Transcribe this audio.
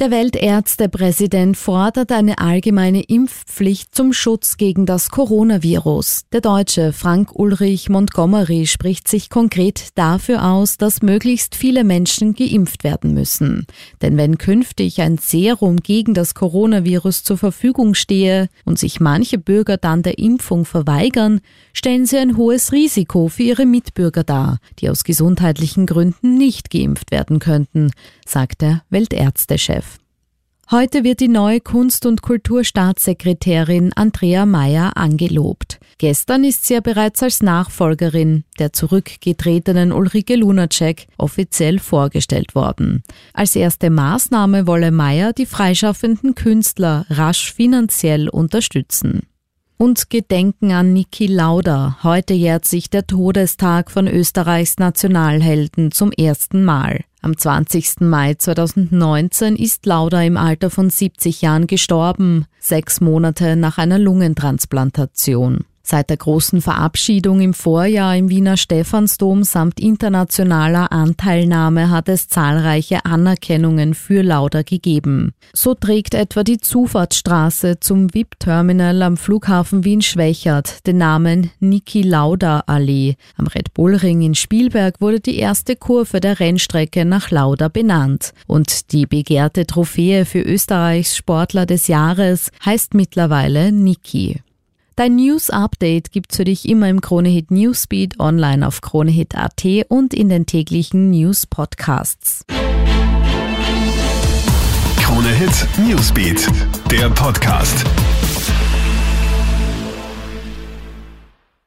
Der Weltärztepräsident fordert eine allgemeine Impfpflicht zum Schutz gegen das Coronavirus. Der Deutsche Frank Ulrich Montgomery spricht sich konkret dafür aus, dass möglichst viele Menschen geimpft werden müssen. Denn wenn künftig ein Serum gegen das Coronavirus zur Verfügung stehe und sich manche Bürger dann der Impfung verweigern, stellen sie ein hohes Risiko für ihre Mitbürger dar, die aus gesundheitlichen Gründen nicht geimpft werden könnten, sagt der Weltärztechef. Heute wird die neue Kunst- und Kulturstaatssekretärin Andrea Mayer angelobt. Gestern ist sie ja bereits als Nachfolgerin der zurückgetretenen Ulrike Lunacek offiziell vorgestellt worden. Als erste Maßnahme wolle Mayer die freischaffenden Künstler rasch finanziell unterstützen und Gedenken an Niki Lauda. Heute jährt sich der Todestag von Österreichs Nationalhelden zum ersten Mal. Am 20. Mai 2019 ist Lauda im Alter von 70 Jahren gestorben, sechs Monate nach einer Lungentransplantation. Seit der großen Verabschiedung im Vorjahr im Wiener Stephansdom samt internationaler Anteilnahme hat es zahlreiche Anerkennungen für Lauda gegeben. So trägt etwa die Zufahrtsstraße zum VIP-Terminal am Flughafen Wien-Schwächert den Namen Niki Lauda Allee. Am Red Bull Ring in Spielberg wurde die erste Kurve der Rennstrecke nach Lauda benannt. Und die begehrte Trophäe für Österreichs Sportler des Jahres heißt mittlerweile Niki. Dein News Update gibt's für dich immer im Kronehit Newsbeat online auf kronehit.at und in den täglichen News Podcasts. Kronehit Newsbeat, der Podcast.